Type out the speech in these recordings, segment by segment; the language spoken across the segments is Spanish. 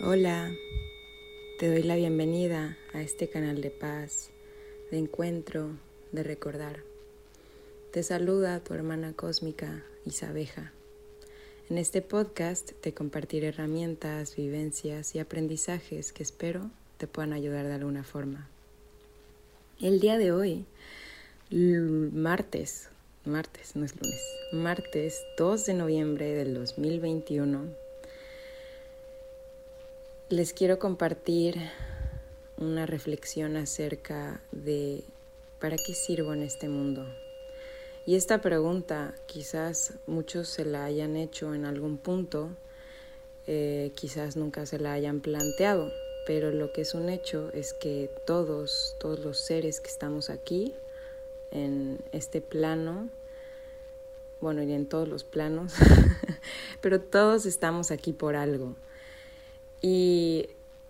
Hola, te doy la bienvenida a este canal de paz, de encuentro, de recordar. Te saluda tu hermana cósmica Isabeja. En este podcast te compartiré herramientas, vivencias y aprendizajes que espero te puedan ayudar de alguna forma. El día de hoy, martes, martes, no es lunes, martes 2 de noviembre del 2021, les quiero compartir una reflexión acerca de ¿para qué sirvo en este mundo? Y esta pregunta quizás muchos se la hayan hecho en algún punto, eh, quizás nunca se la hayan planteado, pero lo que es un hecho es que todos, todos los seres que estamos aquí, en este plano, bueno, y en todos los planos, pero todos estamos aquí por algo. Y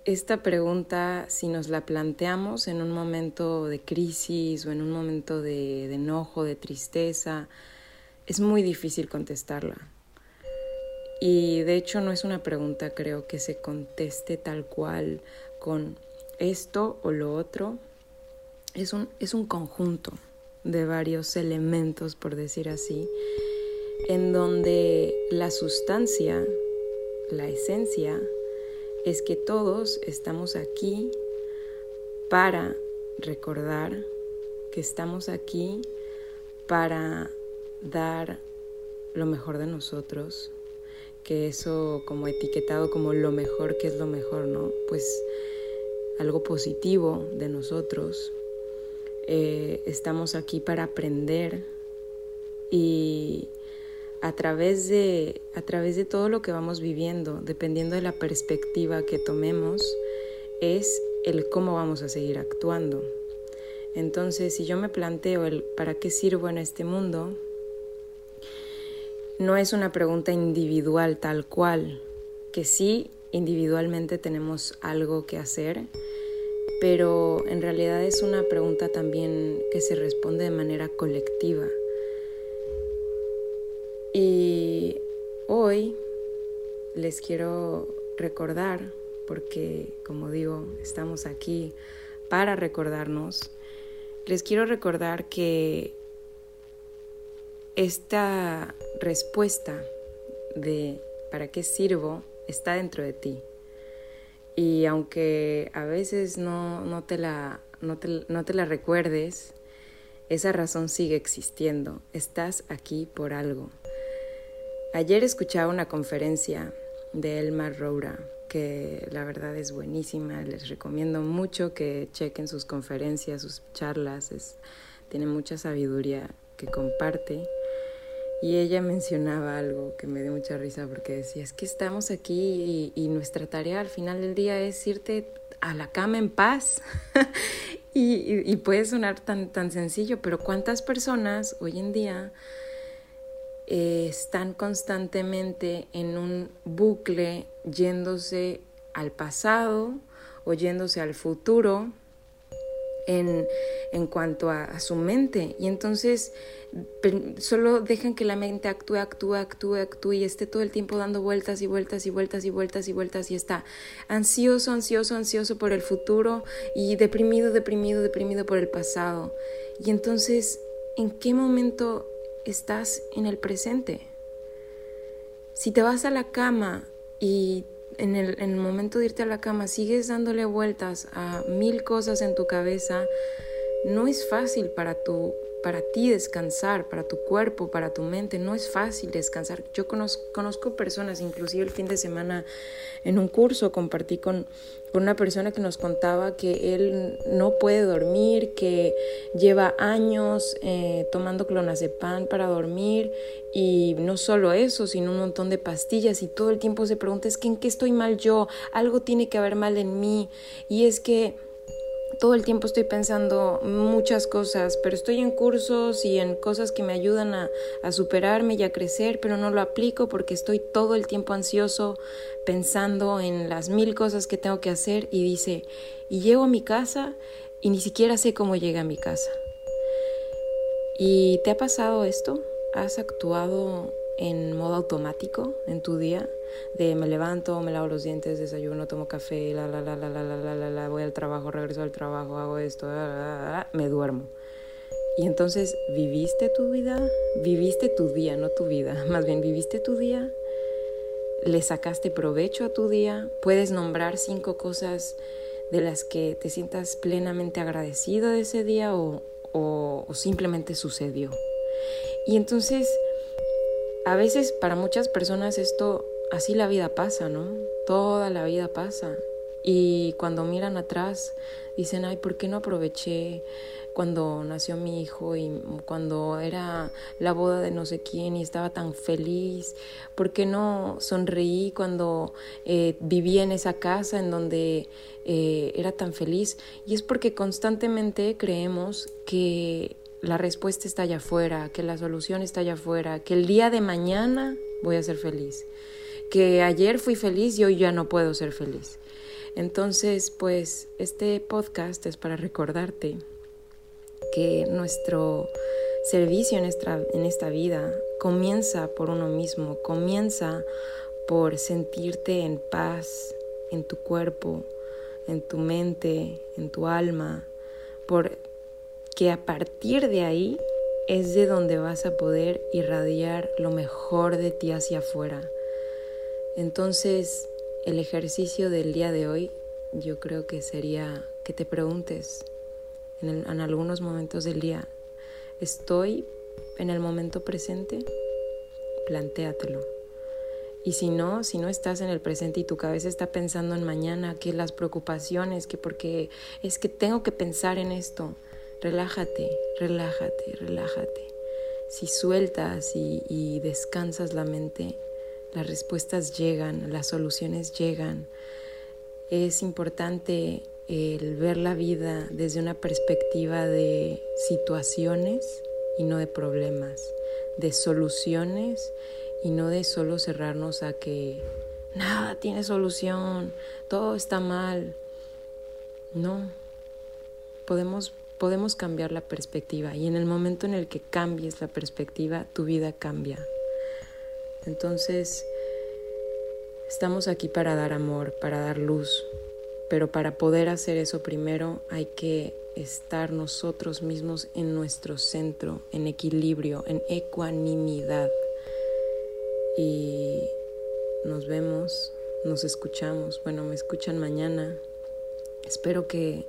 esta pregunta, si nos la planteamos en un momento de crisis o en un momento de, enojo, de tristeza, es muy difícil contestarla. Y de hecho no es una pregunta, creo, que se conteste tal cual con esto o lo otro. Es un, es un conjunto de varios elementos, por decir así, en donde la sustancia, la esencia, es que todos estamos aquí para recordar que estamos aquí para dar lo mejor de nosotros, que eso como etiquetado como lo mejor, que es lo mejor, ¿no? Pues algo positivo de nosotros. Eh, estamos aquí para aprender y a través, de, a través de todo lo que vamos viviendo, dependiendo de la perspectiva que tomemos, es el cómo vamos a seguir actuando. Entonces, si yo me planteo el para qué sirvo en este mundo, no es una pregunta individual tal cual, que sí, individualmente tenemos algo que hacer, pero en realidad es una pregunta también que se responde de manera colectiva. Y hoy les quiero recordar, porque como digo, estamos aquí para recordarnos, les quiero recordar que esta respuesta de ¿para qué sirvo? está dentro de ti. Y aunque a veces no, te, la, no te la recuerdes, esa razón sigue existiendo. Estás aquí por algo. Ayer escuchaba una conferencia de Elmar Roura, que la verdad es buenísima. Les recomiendo mucho que chequen sus conferencias, sus charlas. Es, tiene mucha sabiduría que comparte. Y ella mencionaba algo que me dio mucha risa porque decía, es que estamos aquí y, nuestra tarea al final del día es irte a la cama en paz. y, y, puede sonar tan, tan sencillo, pero ¿cuántas personas hoy en día eh, están constantemente en un bucle yéndose al pasado o yéndose al futuro en, en cuanto a, su mente. Y entonces solo dejan que la mente actúe, actúe, actúe, actúe y esté todo el tiempo dando vueltas y vueltas y vueltas y vueltas y vueltas y está ansioso, ansioso, ansioso por el futuro y deprimido, deprimido, deprimido por el pasado. Y entonces, ¿en qué momento estás en el presente. Si te vas a la cama y en el, en el, momento de irte a la cama sigues dándole vueltas a mil cosas en tu cabeza, no es fácil para tu para ti descansar, para tu cuerpo, para tu mente. No es fácil descansar. Yo conozco, personas, inclusive el fin de semana en un curso compartí con, una persona que nos contaba que él no puede dormir, que lleva años eh, tomando clonazepam para dormir y no solo eso, sino un montón de pastillas y todo el tiempo se pregunta, es que en qué estoy mal yo, algo tiene que haber mal en mí y es que todo el tiempo estoy pensando muchas cosas, pero estoy en cursos y en cosas que me ayudan a, superarme y a crecer, pero no lo aplico porque estoy todo el tiempo ansioso pensando en las mil cosas que tengo que hacer y dice, y llego a mi casa y ni siquiera sé cómo llegué a mi casa. ¿Y te ha pasado esto? ¿Has actuado en modo automático en tu día, de me levanto, me lavo los dientes, desayuno, tomo café, la la la la la la la la, voy al trabajo, regreso al trabajo, hago esto, me duermo. Y entonces, ¿viviste tu vida? Viviste tu día, no tu vida. Más bien, ¿viviste tu día? ¿Le sacaste provecho a tu día? ¿Puedes nombrar cinco cosas de las que te sientas plenamente agradecido de ese día o, o, o simplemente sucedió? Y entonces, a veces para muchas personas esto, así la vida pasa, ¿no? Toda la vida pasa. Y cuando miran atrás, dicen, ay, ¿por qué no aproveché? cuando nació mi hijo y cuando era la boda de no sé quién y estaba tan feliz? ¿Por qué no sonreí cuando eh, vivía en esa casa en donde eh, era tan feliz? Y es porque constantemente creemos que la respuesta está allá afuera, que la solución está allá afuera, que el día de mañana voy a ser feliz, que ayer fui feliz y hoy ya no puedo ser feliz. Entonces, pues este podcast es para recordarte que nuestro servicio en esta, en esta vida comienza por uno mismo, comienza por sentirte en paz en tu cuerpo, en tu mente, en tu alma, por que a partir de ahí es de donde vas a poder irradiar lo mejor de ti hacia afuera. Entonces, el ejercicio del día de hoy yo creo que sería que te preguntes, en, algunos momentos del día. ¿Estoy en el momento presente? Plantéatelo. Y si no, si no estás en el presente y tu cabeza está pensando en mañana, que las preocupaciones, que porque es que tengo que pensar en esto, relájate, relájate, relájate. Si sueltas y, descansas la mente, las respuestas llegan, las soluciones llegan. Es importante el ver la vida desde una perspectiva de situaciones y no de problemas, de soluciones y no de solo cerrarnos a que nada tiene solución, todo está mal. No, podemos, podemos cambiar la perspectiva y en el momento en el que cambies la perspectiva, tu vida cambia. Entonces, estamos aquí para dar amor, para dar luz, pero para poder hacer eso primero hay que estar nosotros mismos en nuestro centro, en equilibrio, en ecuanimidad. Y nos vemos, nos escuchamos. Bueno, me escuchan mañana. Espero que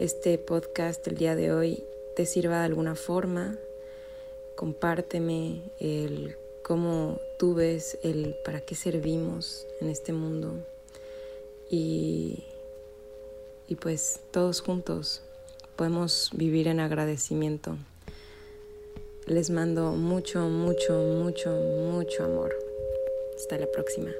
este podcast el día de hoy te sirva de alguna forma. Compárteme el cómo tú ves el para qué servimos en este mundo. Y y pues todos juntos podemos vivir en agradecimiento. Les mando mucho, mucho, mucho, mucho amor. Hasta la próxima.